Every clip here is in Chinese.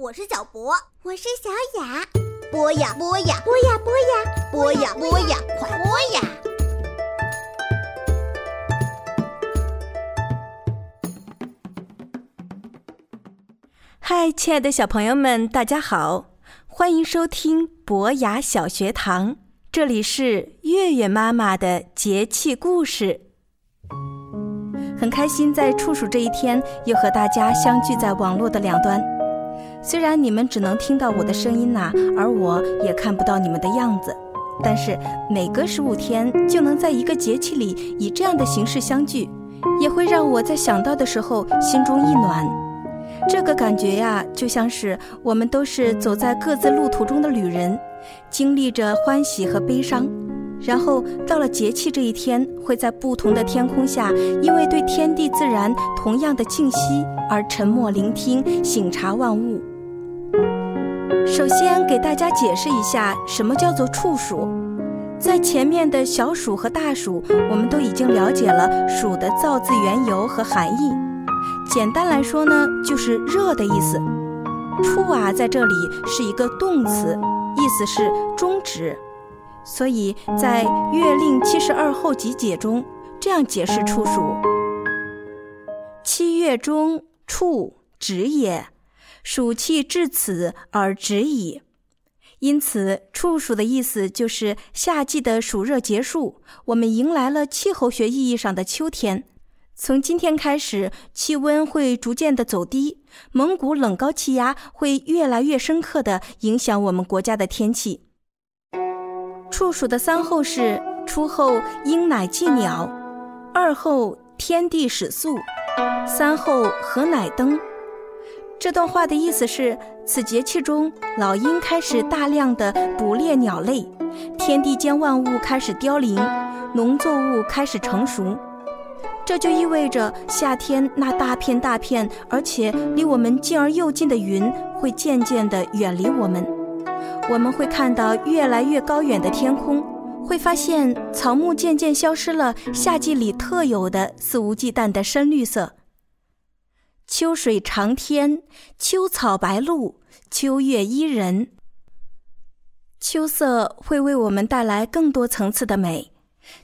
我是小博，我是小雅。播呀播呀，播呀播呀，播呀播呀，快播呀！嗨，亲爱的小朋友们，大家好，欢迎收听博雅小学堂，这里是月月妈妈的节气故事。很开心在处暑这一天，又和大家相聚在网络的两端。虽然你们只能听到我的声音呐、而我也看不到你们的样子，但是每隔十五天就能在一个节气里以这样的形式相聚，也会让我在想到的时候心中一暖。这个感觉呀，就像是我们都是走在各自路途中的旅人，经历着欢喜和悲伤，然后到了节气这一天，会在不同的天空下，因为对天地自然同样的静息而沉默聆听，醒察万物。首先给大家解释一下什么叫做处暑。在前面的小暑和大暑，我们都已经了解了暑的造字缘由和含义。简单来说呢，就是热的意思。处啊，在这里是一个动词，意思是终止。所以在《月令七十二候集解》中这样解释处暑：七月中，处止也。暑气至此而止矣。因此，处暑的意思就是夏季的暑热结束，我们迎来了气候学意义上的秋天。从今天开始，气温会逐渐的走低，蒙古冷高气压会越来越深刻的影响我们国家的天气。处暑的三候是：初候鹰乃祭鸟，二候天地始肃，三候禾乃登。这段话的意思是，此节气中，老鹰开始大量的捕猎鸟类，天地间万物开始凋零，农作物开始成熟。这就意味着夏天那大片大片，而且离我们近而又近的云会渐渐地远离我们。我们会看到越来越高远的天空，会发现草木渐渐消失了夏季里特有的肆无忌惮的深绿色。秋水长天，秋草白露，秋月伊人。秋色会为我们带来更多层次的美，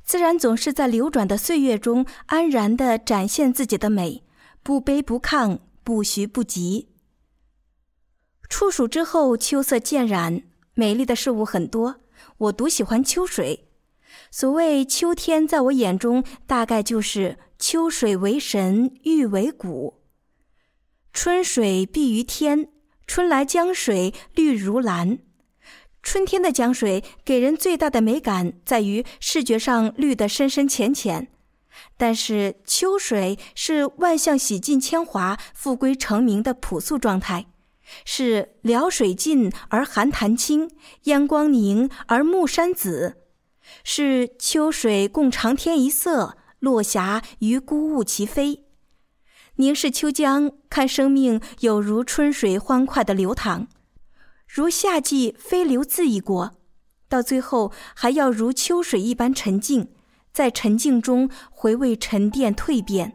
自然总是在流转的岁月中安然地展现自己的美，不卑不亢，不徐不急。处暑之后，秋色渐染，美丽的事物很多，我独喜欢秋水。所谓秋天，在我眼中大概就是秋水为神，玉为骨。春水碧于天，春来江水绿如蓝。春天的江水给人最大的美感在于视觉上绿得深深浅浅，但是秋水是万象洗尽铅华、复归成名的朴素状态，是潦水尽而寒潭清，烟光凝而暮山紫，是秋水共长天一色，落霞与孤鹜齐飞。凝视秋江，看生命有如春水欢快的流淌，如夏季飞流恣意过，到最后还要如秋水一般沉静，在沉静中回味沉淀蜕变。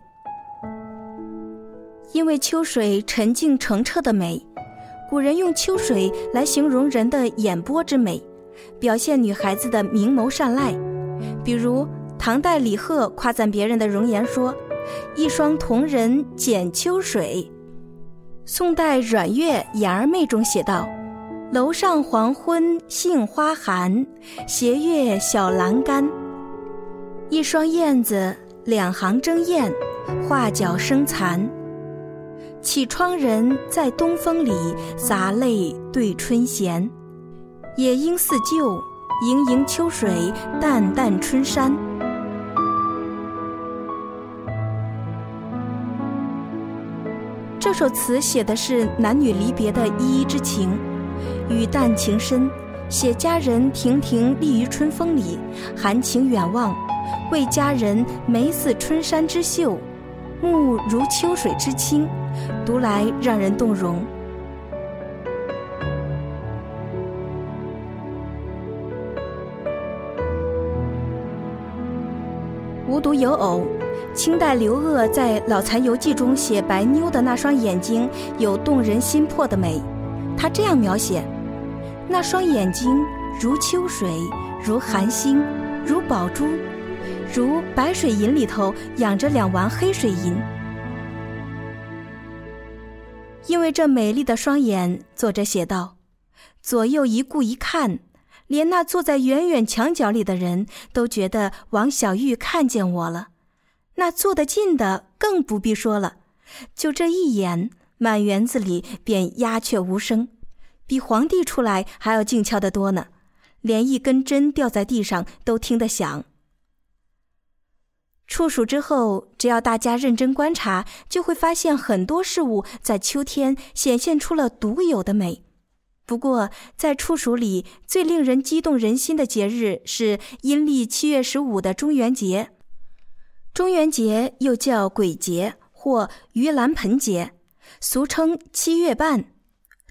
因为秋水沉静澄澈的美，古人用秋水来形容人的眼波之美，表现女孩子的明眸善睐。比如唐代李贺夸赞别人的容颜说。一双瞳人剪秋水。宋代阮岳《眼儿妹》中写道：“楼上黄昏杏花寒，斜月小阑干。一双燕子，两行争艳，画角声残。绮窗人在东风里，洒泪对春闲。野莺似旧，盈盈秋水，淡淡春山。”这首词写的是男女离别的依依之情，语淡情深，写佳人亭亭立于春风里，含情远望，为佳人眉似春山之秀，目如秋水之清，读来让人动容。无独有偶。清代刘鹗在《老残游记》中写白妞的那双眼睛有动人心魄的美，他这样描写：那双眼睛如秋水，如寒星，如宝珠，如白水银里头养着两丸黑水银。因为这美丽的双眼，作者写道：“左右一顾一看，连那坐在远远墙角里的人都觉得王小玉看见我了。那坐得近的更不必说了，就这一眼，满园子里便鸦雀无声，比皇帝出来还要静悄得多呢。连一根针掉在地上都听得响。”处暑之后，只要大家认真观察，就会发现很多事物在秋天显现出了独有的美。不过，在处暑里最令人激动人心的节日是阴历七月十五的中元节。中元节又叫鬼节或盂兰盆节，俗称七月半。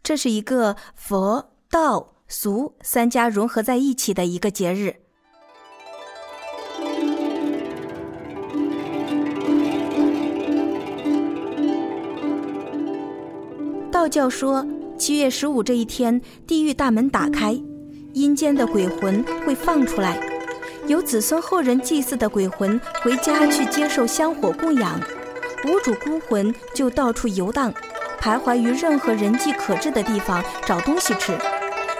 这是一个佛道俗三家融合在一起的一个节日。道教说，七月十五这一天，地狱大门打开，阴间的鬼魂会放出来，有子孙后人祭祀的鬼魂回家去接受香火供养，无主孤魂就到处游荡，徘徊于任何人迹可至的地方找东西吃。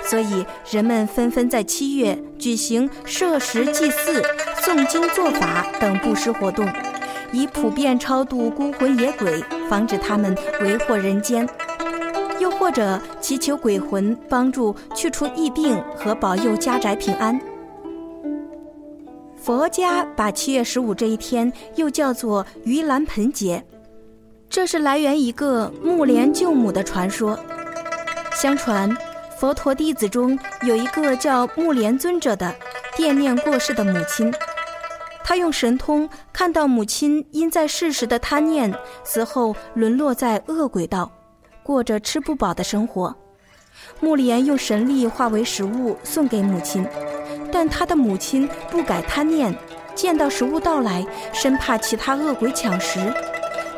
所以人们纷纷在七月举行设食祭祀、诵经做法等布施活动，以普遍超度孤魂野鬼，防止他们为祸人间。又或者祈求鬼魂帮助去除疫病和保佑家宅平安。佛家把七月十五这一天又叫做盂兰盆节，这是来源一个木莲救母的传说。相传，佛陀弟子中有一个叫木莲尊者的，惦念过世的母亲，他用神通看到母亲因在世时的贪念，死后沦落在恶鬼道。过着吃不饱的生活，木莲用神力化为食物送给母亲，但他的母亲不改贪念，见到食物到来，生怕其他恶鬼抢食，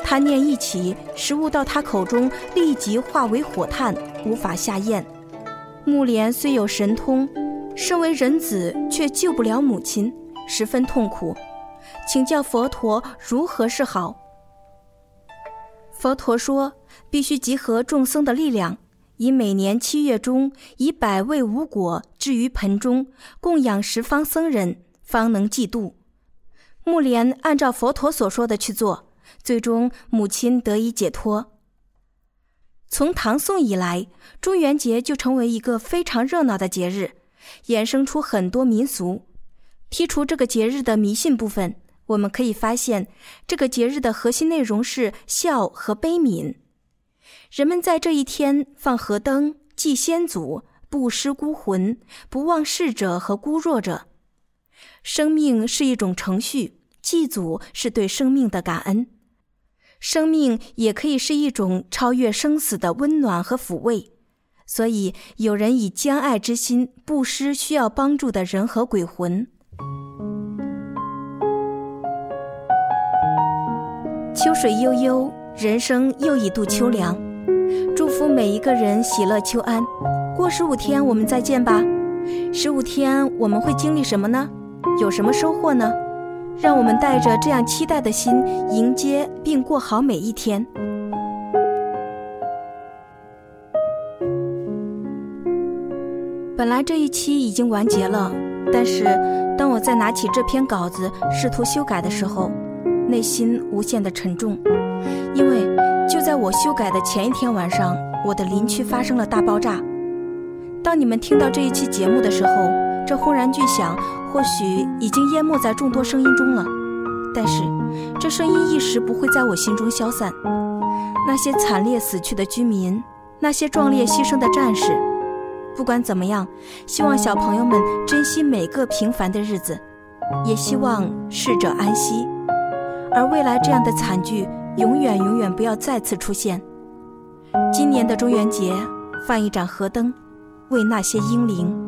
贪念一起，食物到他口中立即化为火炭，无法下咽。木莲虽有神通，身为人子却救不了母亲，十分痛苦，请教佛陀如何是好。佛陀说。必须集合众僧的力量，以每年七月中以百味无果置于盆中，供养十方僧人，方能济度。木莲按照佛陀所说的去做，最终母亲得以解脱。从唐宋以来，中元节就成为一个非常热闹的节日，衍生出很多民俗。剔除这个节日的迷信部分，我们可以发现，这个节日的核心内容是孝和悲悯。人们在这一天放河灯、祭先祖、布施孤魂、不忘逝者和孤弱者。生命是一种程序，祭祖是对生命的感恩。生命也可以是一种超越生死的温暖和抚慰。所以，有人以将爱之心布施需要帮助的人和鬼魂。秋水悠悠，人生又一度秋凉。祝每一个人喜乐秋安。过十五天我们再见吧。十五天我们会经历什么呢？有什么收获呢？让我们带着这样期待的心迎接并过好每一天。本来这一期已经完结了，但是当我再拿起这篇稿子试图修改的时候，内心无限的沉重，因为。就在我修改的前一天晚上，我的林区发生了大爆炸。当你们听到这一期节目的时候，这轰然巨响或许已经淹没在众多声音中了。但是，这声音一时不会在我心中消散。那些惨烈死去的居民，那些壮烈牺牲的战士，不管怎么样，希望小朋友们珍惜每个平凡的日子，也希望逝者安息。而未来这样的惨剧。永远永远不要再次出现。今年的中元节，放一盏河灯，为那些英灵。